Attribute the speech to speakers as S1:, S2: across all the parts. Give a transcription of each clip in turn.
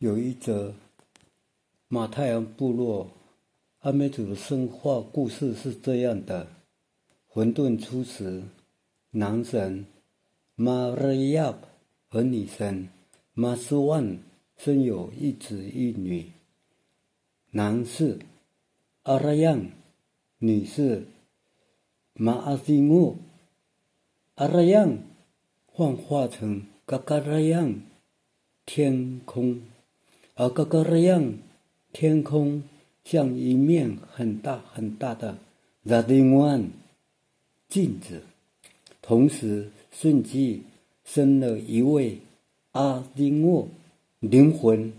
S1: 有一则马太阳部落阿美族的神话故事是这样的：混沌初时，男神马瑞亚和女神马斯万生有一子一女。男是阿拉样，女是马阿丁沃。阿拉样幻化成嘎嘎拉样，天空。而哥哥那样，天空像一面很大很大的拉丁湾镜子，同时瞬即生了一位阿丁沃灵魂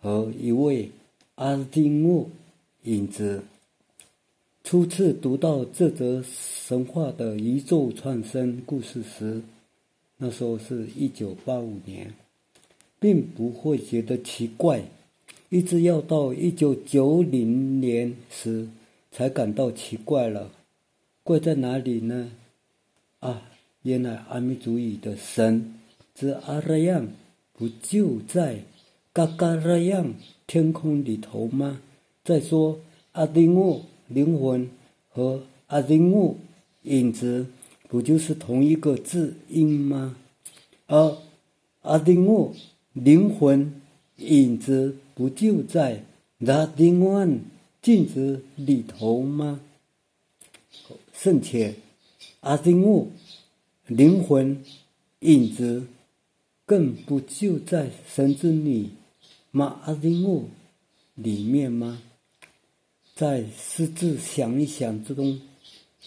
S1: 和一位阿丁沃影子。初次读到这则神话的宇宙创生故事时，那时候是一九八五年。并不会觉得奇怪，一直要到一九九零年时才感到奇怪了。怪在哪里呢？啊，原来阿弥祖语的神之阿拉样不就在嘎嘎拉样天空里头吗？再说阿丁沃灵魂和阿丁沃影子不就是同一个字音吗？而阿丁沃。灵魂影子不就在那丁万镜子里头吗？甚且阿丁木灵魂影子更不就在神之女马阿丁木里面吗？在私自想一想之中，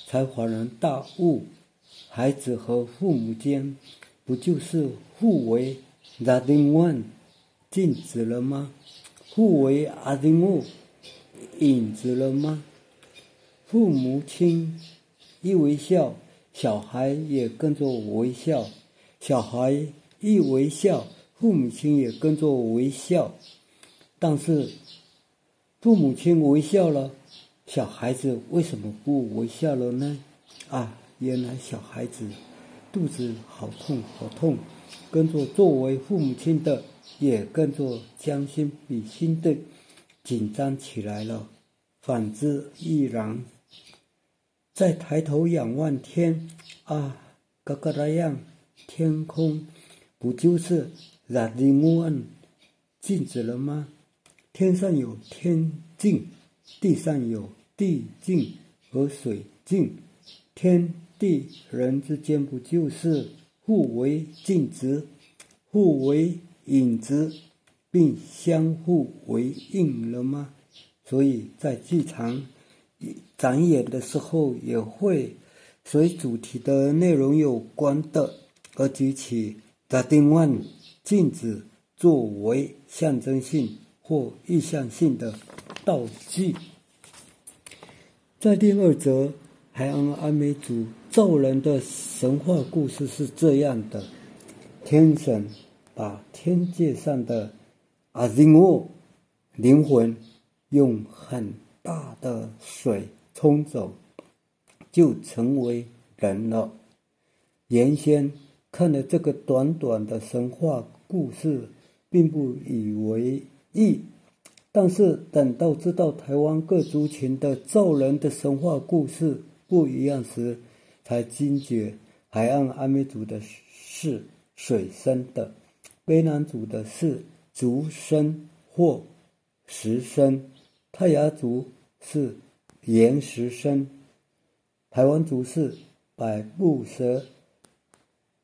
S1: 才恍然大悟：孩子和父母间不就是互为？阿丁万禁止了吗？互为阿丁木影子了吗？父母亲一微笑，小孩也跟着微笑；小孩一微笑，父母亲也跟着微笑。但是父母亲微笑了，小孩子为什么不微笑了呢？啊，原来小孩子肚子好痛，好痛。跟着作为父母亲的，也跟着将心比心的紧张起来了。反之亦然。再抬头仰望天，啊，嘎嘎那样，天空不就是染的乌暗镜子了吗？天上有天镜，地上有地镜和水镜，天地人之间不就是？互为镜子，互为影子，并相互为应了吗？所以在剧场展演的时候，也会随主题的内容有关的，而举起打丁万镜子作为象征性或意向性的道具。在第二则。海岸阿美族造人的神话故事是这样的：天神把天界上的阿丁沃灵魂用很大的水冲走，就成为人了。原先看了这个短短的神话故事，并不以为意，但是等到知道台湾各族群的造人的神话故事。不一样时，才惊觉海岸阿美族的是水生的，卑南族的是竹生或石生，泰雅族是岩石生，台湾族是百步蛇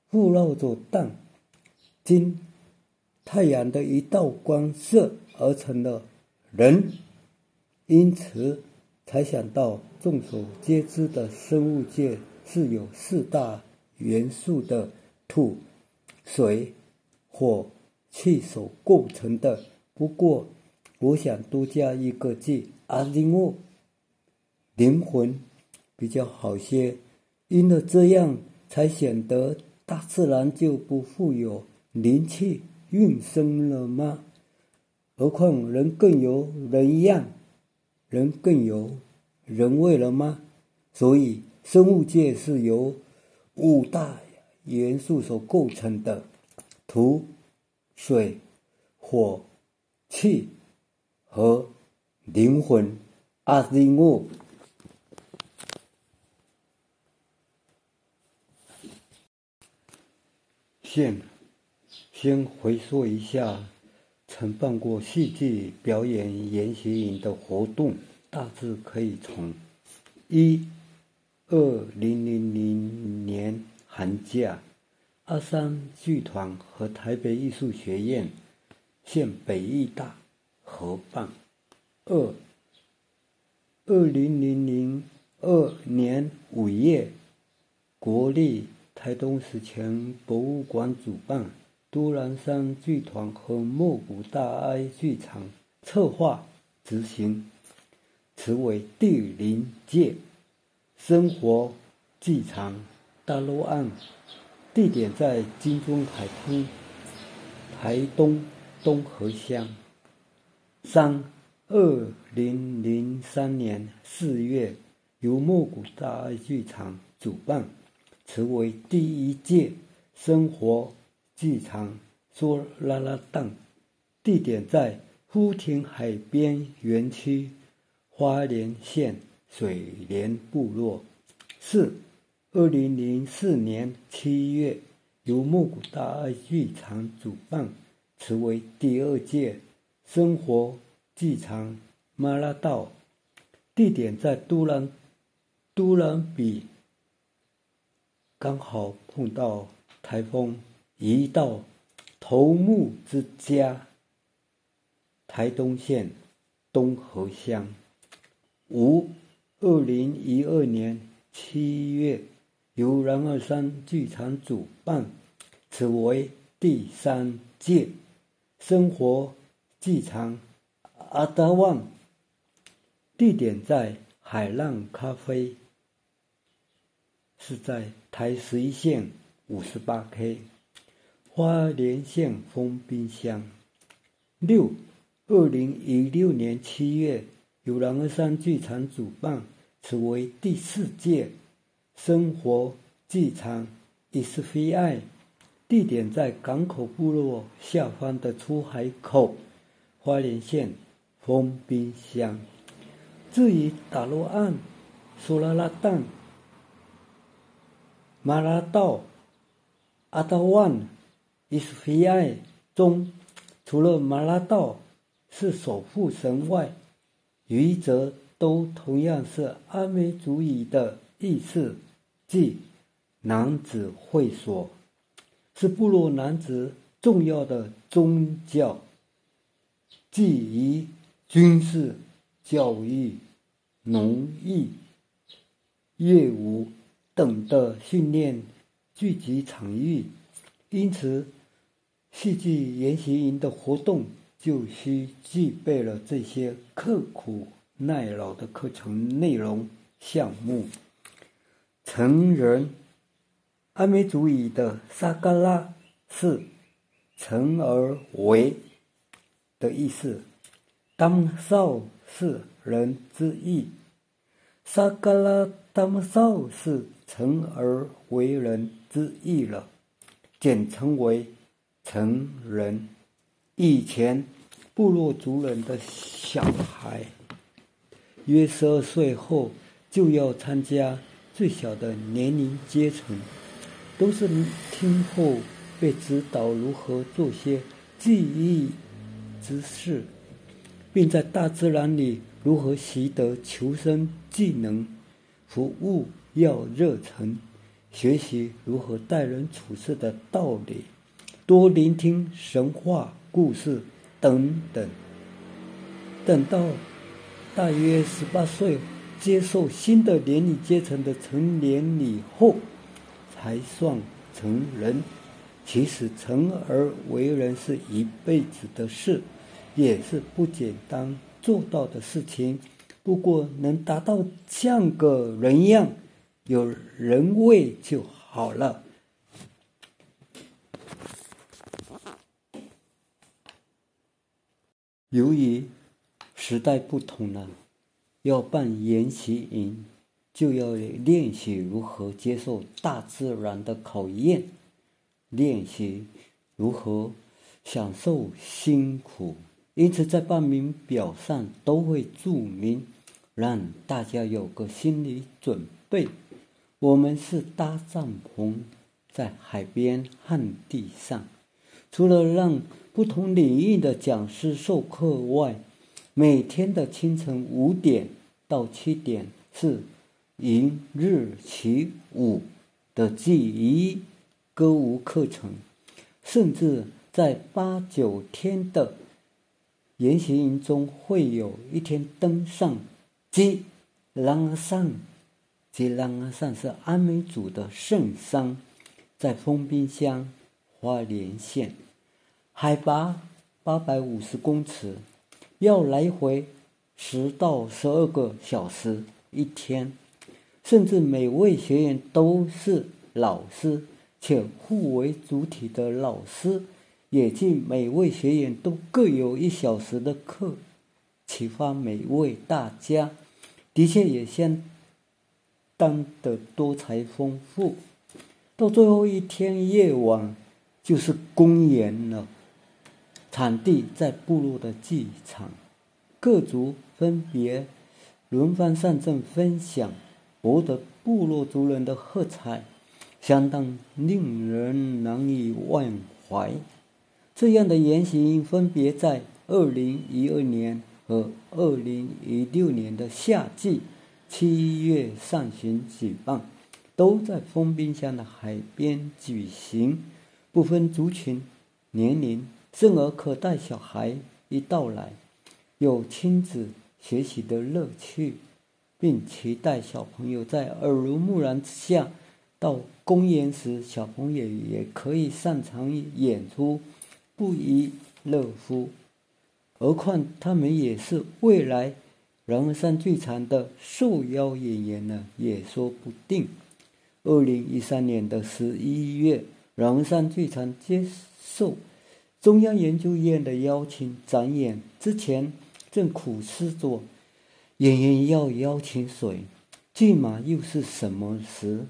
S1: 附绕着蛋，经太阳的一道光射而成的人，因此。才想到，众所皆知的生物界是有四大元素的土、水、火、气所构成的。不过，我想多加一个字“阿丁沃”，灵魂比较好些。因为这样，才显得大自然就不富有灵气运生了吗？何况人更有人样。人更有人味了吗？所以生物界是由五大元素所构成的：土、水、火、气和灵魂阿丁沃。先先回溯一下曾办过戏剧表演研习营的活动，大致可以从一二零零零年寒假，阿三剧团和台北艺术学院现北艺大合办；二二零零零二年五月，国立。台东史前博物馆主办，都兰山剧团和莫古大哀剧场策划执行，此为第零届生活剧场大陆案，地点在金钟海滩台东东河乡。三二零零三年四月，由莫古大剧场主办。成为第一届生活剧场说拉拉档，地点在富田海边园区花莲县水莲部落。四二零零四年七月，由木谷大爱剧场主办，此为第二届生活剧场马拉道，地点在都兰都兰比。刚好碰到台风，移到头目之家，台东县东河乡。五二零一二年七月，由然二三剧场主办，此为第三届生活剧场阿达旺，地点在海浪咖啡。是在台十一线五十八 K，花莲县丰滨乡。六，二零一六年七月，由狼儿山剧场主办，此为第四届生活剧场 s v i 地点在港口部落下方的出海口，花莲县丰滨乡。至于打落案，苏拉拉蛋。马拉道阿达万伊斯菲埃中，除了马拉道是守护神外，余则都同样是阿美族语的意思，即男子会所，是部落男子重要的宗教，即以军事、教育、农艺、业务。等的训练聚集场域，因此戏剧研习营的活动就需具备了这些刻苦耐劳的课程内容项目。成人阿美族语的“沙嘎拉”是“成而为”的意思，“当少”是人之意，“沙嘎拉当少”是。成而为人之意了，简称为成人。以前部落族人的小孩，约十二岁后就要参加最小的年龄阶层，都是听后被指导如何做些记忆之事，并在大自然里如何习得求生技能，服务。要热忱，学习如何待人处事的道理，多聆听神话故事等等。等到大约十八岁，接受新的年龄阶层的成年礼后，才算成人。其实成而为人是一辈子的事，也是不简单做到的事情。不过能达到像个人样。有人味就好了。由于时代不同了，要办研习营，就要练习如何接受大自然的考验，练习如何享受辛苦因此在报名表上都会注明，让大家有个心理准备。我们是搭帐篷在海边旱地上，除了让不同领域的讲师授课外，每天的清晨五点到七点是迎日起舞的记忆歌舞课程，甚至在八九天的。研习营中会有一天登上吉朗阿上，吉朗阿上是阿美族的圣山，在封冰乡花莲县，海拔八百五十公尺，要来回十到十二个小时一天，甚至每位学员都是老师，且互为主体的老师。也即每位学员都各有一小时的课，启发每位大家，的确也相当的多才丰富。到最后一天夜晚，就是公演了。场地在部落的祭场，各族分别轮番上阵分享，博得部落族人的喝彩，相当令人难以忘怀。这样的言行分别在二零一二年和二零一六年的夏季七月上旬举办，都在封冰箱的海边举行，不分族群、年龄，甚而可带小孩一到来，有亲子学习的乐趣，并期待小朋友在耳濡目染之下，到公演时，小朋友也可以上场演出。不亦乐乎？何况他们也是未来狼人山剧场的受邀演员呢，也说不定。二零一三年的十一月，狼人山剧场接受中央研究院的邀请展演，之前正苦思着演员要邀请谁，骏马又是什么时，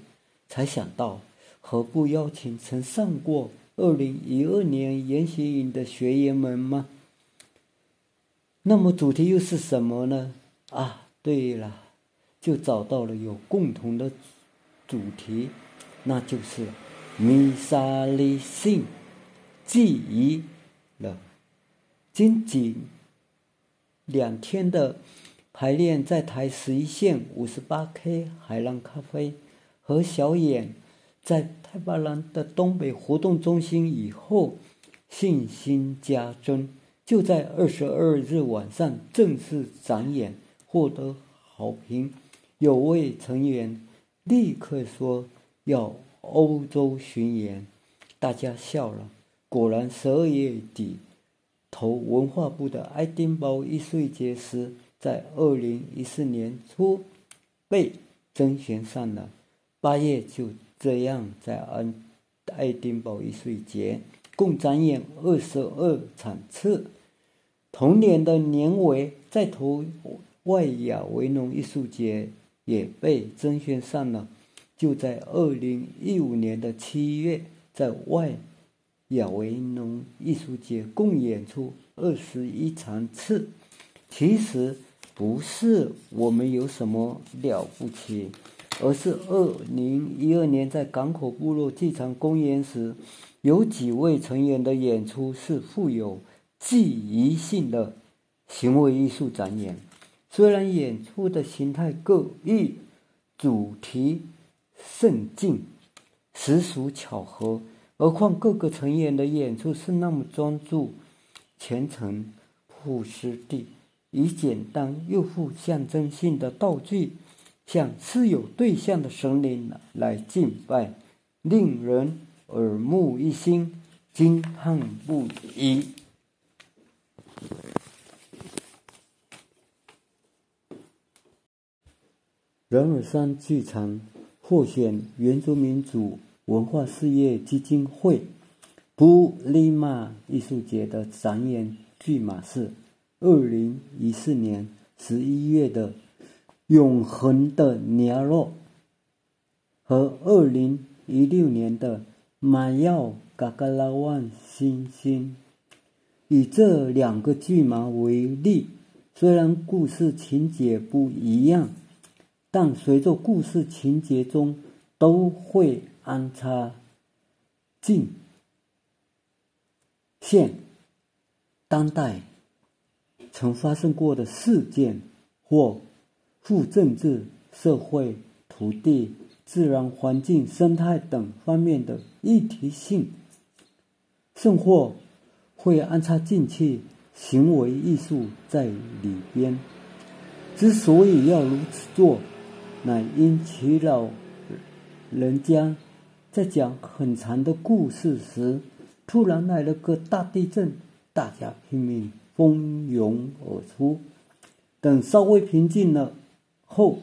S1: 才想到何不邀请曾上过。二零一二年研习营的学员们吗？那么主题又是什么呢？啊，对了，就找到了有共同的主题，那就是弥撒利信记忆了。仅仅两天的排练，在台十一线五十八 K 海浪咖啡和小演。在太巴兰的东北活动中心以后，信心加增。就在二十二日晚上正式展演，获得好评。有位成员立刻说要欧洲巡演，大家笑了。果然，十二月底投文化部的爱丁堡艺术节时，在二零一四年初被甄选上了。八月就。这样，在安爱丁堡艺术节共展演二十二场次。同年的年尾，在投外亚维农艺术节也被甄选上了。就在二零一五年的七月，在外亚维农艺术节共演出二十一场次。其实不是我们有什么了不起。而是二零一二年在港口部落剧场公演时，有几位成员的演出是富有记忆性的行为艺术展演。虽然演出的形态各异，主题甚近，实属巧合。何况各个成员的演出是那么专注、虔诚、朴实地，以简单又富象征性的道具。向是有对象的神灵来敬拜，令人耳目一新，惊叹不已。人耳山剧场获选原住民族文化事业基金会布利玛艺术节的展演剧码是二零一四年十一月的。永恒的鸟肉和二零一六年的马耀嘎嘎拉万星星，以这两个剧码为例，虽然故事情节不一样，但随着故事情节中都会安插进现当代曾发生过的事件或副政治、社会、土地、自然环境、生态等方面的议题性，甚或会安插进去行为艺术在里边。之所以要如此做，乃因其老人家在讲很长的故事时，突然来了个大地震。大家拼命蜂拥而出，等稍微平静了后，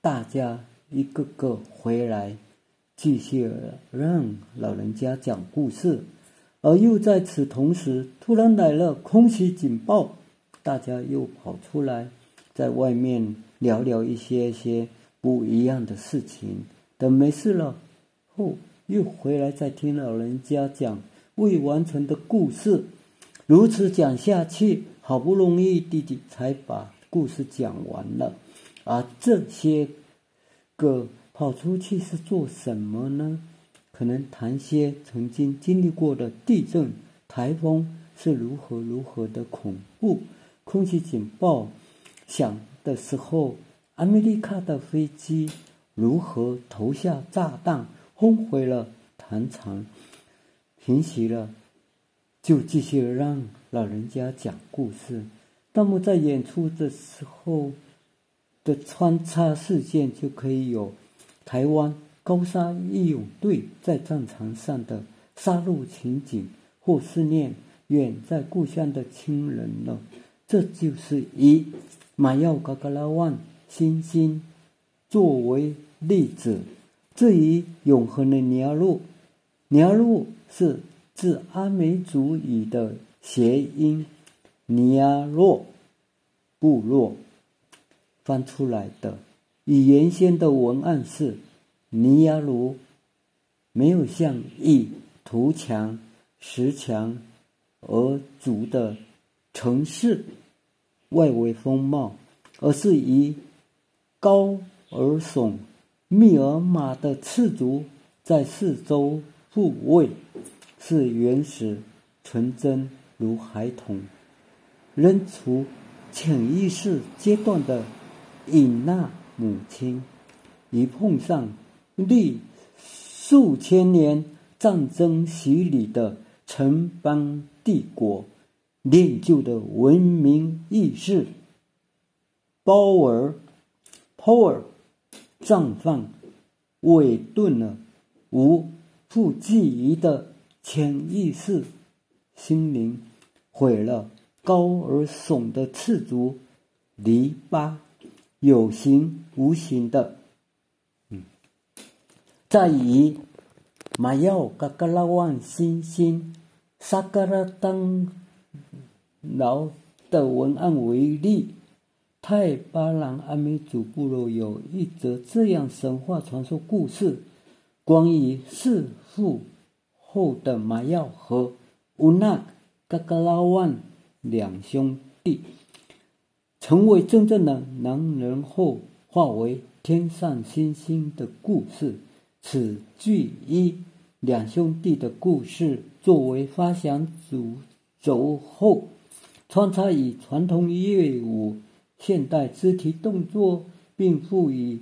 S1: 大家一个个回来，继续让老人家讲故事。而又在此同时，突然来了空袭警报，大家又跑出来，在外面聊聊一些些不一样的事情。等没事了后，又回来再听老人家讲未完成的故事。如此讲下去，好不容易弟弟才把故事讲完了。而这些个跑出去是做什么呢？可能谈些曾经经历过的地震、台风是如何如何的恐怖，空气警报响的时候，阿美利卡的飞机如何投下炸弹，轰毁了弹场，平息了。就继续让老人家讲故事。那么在演出的时候的穿插事件，就可以有台湾高山义勇队在战场上的杀戮情景，或思念远在故乡的亲人了。这就是以马耀嘎嘎拉万星星作为例子。至于永恒的尼亚路，尼亚路是。自阿美族语的谐音“尼亚洛”部落翻出来的。以原先的文案是“尼亚卢”，没有像以土墙、石墙而筑的城市外围风貌，而是以高而耸、密尔马的赤足在四周护卫。是原始、纯真如孩童，仍处潜意识阶段的隐纳母亲，一碰上历数千年战争洗礼的城邦帝国，练就的文明意识，包尔普尔绽放，伟顿了无复记忆的。潜意识、心灵毁了高而耸的赤足篱笆，有形无形的。嗯，再以马耀嘎嘎拉万星星萨嘎拉当劳的文案为例，泰巴朗阿美族部落有一则这样神话传说故事，关于弑父。后的马耀和乌纳嘎嘎拉万两兄弟成为真正的男人后，化为天上星星的故事。此剧以两兄弟的故事作为发祥主轴后，穿插以传统乐舞、现代肢体动作，并赋予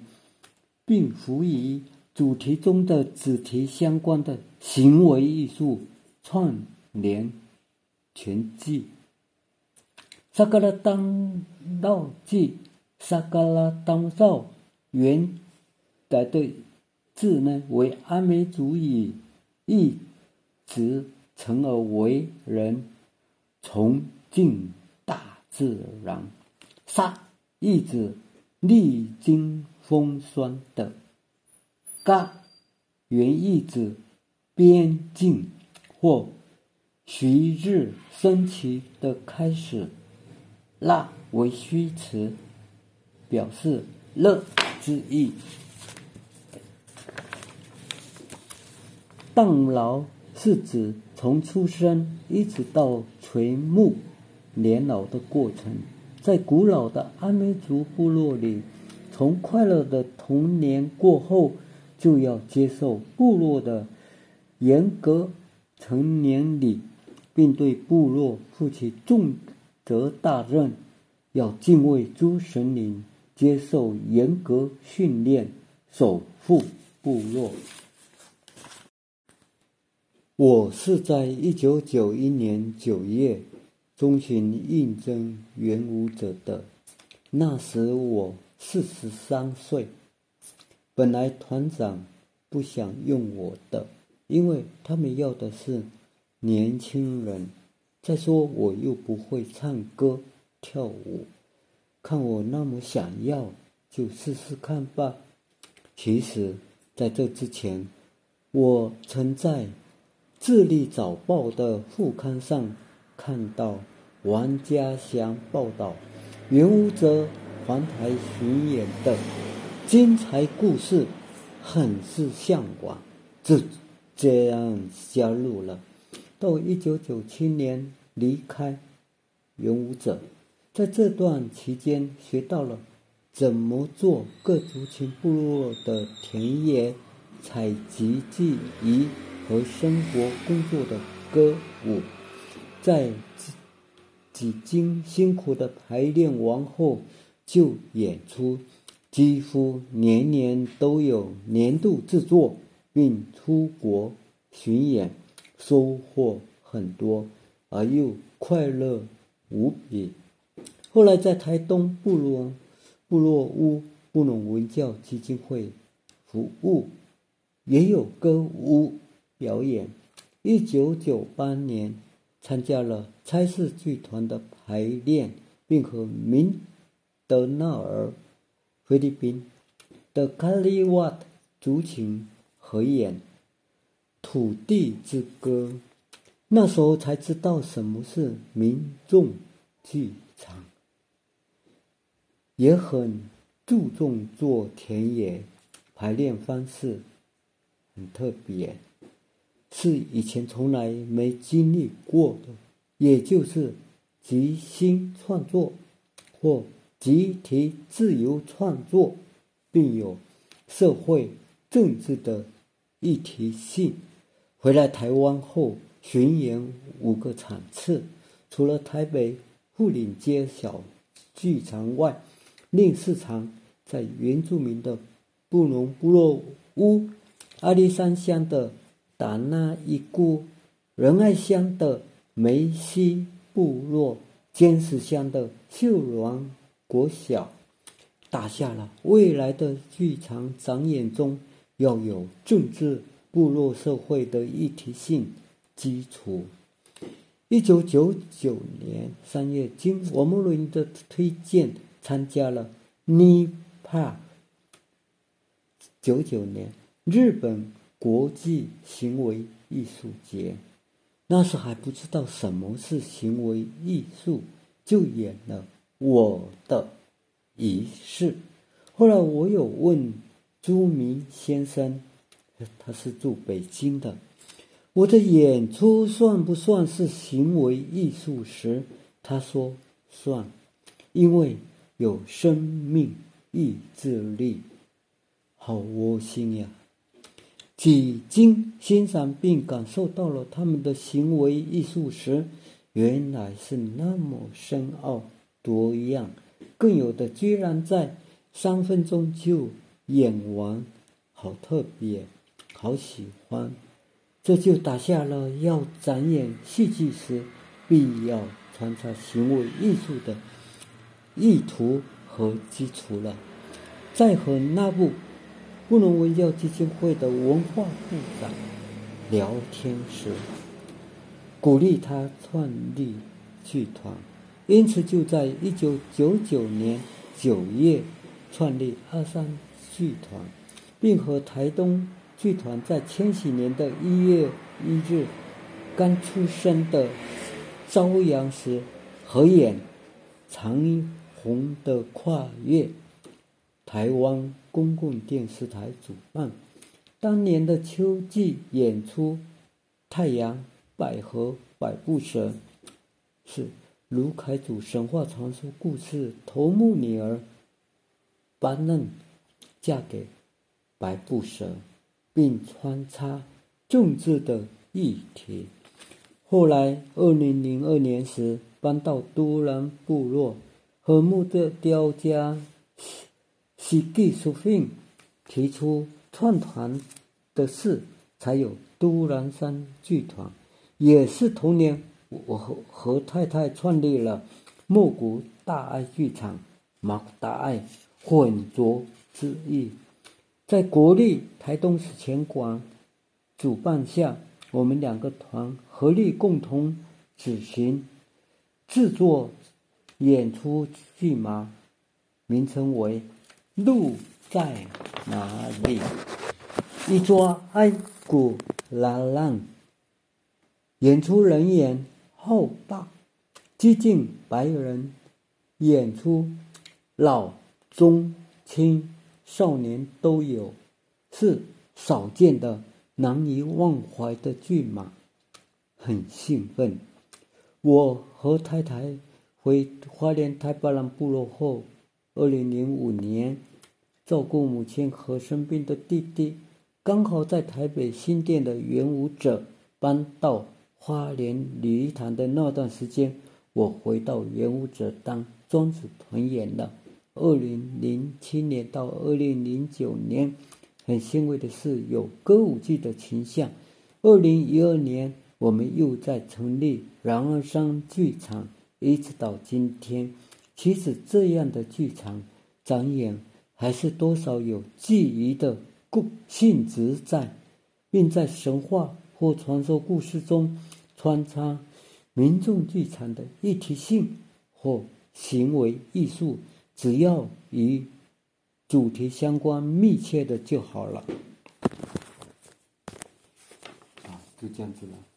S1: 并赋予。主题中的主题相关的行为艺术串联全记。萨格拉当道记，萨格拉当道原来的字呢为阿美族语，一直成而为人崇敬大自然。沙意指历经风霜的。嘎，原意指边境或徐日升起的开始。那为虚词，表示乐之意。当劳是指从出生一直到垂暮年老的过程，在古老的阿美族部落里，从快乐的童年过后，就要接受部落的严格成年礼，并对部落负起重责大任，要敬畏诸神灵，接受严格训练，守护部落。我是在一九九一年九月中旬应征元武者的，那时我四十三岁。本来团长不想用我的，因为他们要的是年轻人。再说我又不会唱歌跳舞，看我那么想要，就试试看吧。其实，在这之前，我曾在。《智利早报》的副刊上看到王家祥报道元武者环台巡演的精彩故事，很是向往，就这样加入了。到一九九七年离开元武者，在这段期间学到了怎么做各族群部落的田野采集记忆。和生活工作的歌舞，在几几经辛苦的排练完后，就演出，几乎年年都有年度制作，并出国巡演，收获很多，而又快乐无比。后来在台东部落部落屋布隆文教基金会服务，也有歌舞。表演，一九九八年参加了差事剧团的排练，并和明德纳尔菲律宾的卡利瓦族群合演《土地之歌》。那时候才知道什么是民众剧场，也很注重做田野排练方式，很特别。是以前从来没经历过的，也就是即兴创作或集体自由创作，并有社会政治的议题性。回来台湾后巡演五个场次，除了台北富岭街小剧场外，另四场在原住民的布隆部落屋阿里山乡的。达那一锅仁爱乡的梅西部落，尖石乡的秀峦国小，打下了未来的剧场展演中要有政治、部落、社会的议题性基础。一九九九年三月，经王木伦的推荐，参加了尼帕。九九年，日本。国际行为艺术节，那时还不知道什么是行为艺术，就演了我的仪式。后来我有问朱明先生，他是住北京的，我的演出算不算是行为艺术时，他说算，因为有生命意志力，好窝心呀。几经欣赏并感受到了他们的行为艺术时，原来是那么深奥多样，更有的居然在三分钟就演完，好特别，好喜欢。这就打下了要展演戏剧时必要穿插行为艺术的意图和基础了。再和那部。布隆文教基金会的文化部长聊天时，鼓励他创立剧团，因此就在一九九九年九月创立二三剧团，并和台东剧团在千禧年的一月一日刚出生的朝阳时合演《长虹的跨越》。台湾公共电视台主办当年的秋季演出《太阳百合百步蛇，是卢凯祖神话传说故事头目女儿班嫩嫁给百步蛇，并穿插政治的议题。后来，二零零二年时搬到都兰部落，和木的雕家西吉苏逊提出创团的事，才有都兰山剧团。也是同年，我和和太太创立了莫谷大爱剧场，马大爱混浊之意，在国立台东史前馆主办下。我们两个团合力共同执行制作演出剧码，名称为《路在哪里》。一抓爱古拉浪，演出人员浩大，接近百人，演出老中青少年都有，是少见的。难以忘怀的骏马，很兴奋。我和太太回花莲太巴兰部落后，二零零五年照顾母亲和生病的弟弟，刚好在台北新店的元武者搬到花莲礼堂的那段时间，我回到元武者当庄子团员了。二零零七年到二零零九年。很欣慰的是，有歌舞剧的倾向。二零一二年，我们又在成立然而山剧场，一直到今天。其实这样的剧场展演，还是多少有记忆的故性质在，并在神话或传说故事中穿插民众剧场的一体性或行为艺术，只要与。主题相关密切的就好了，啊，就这样子了。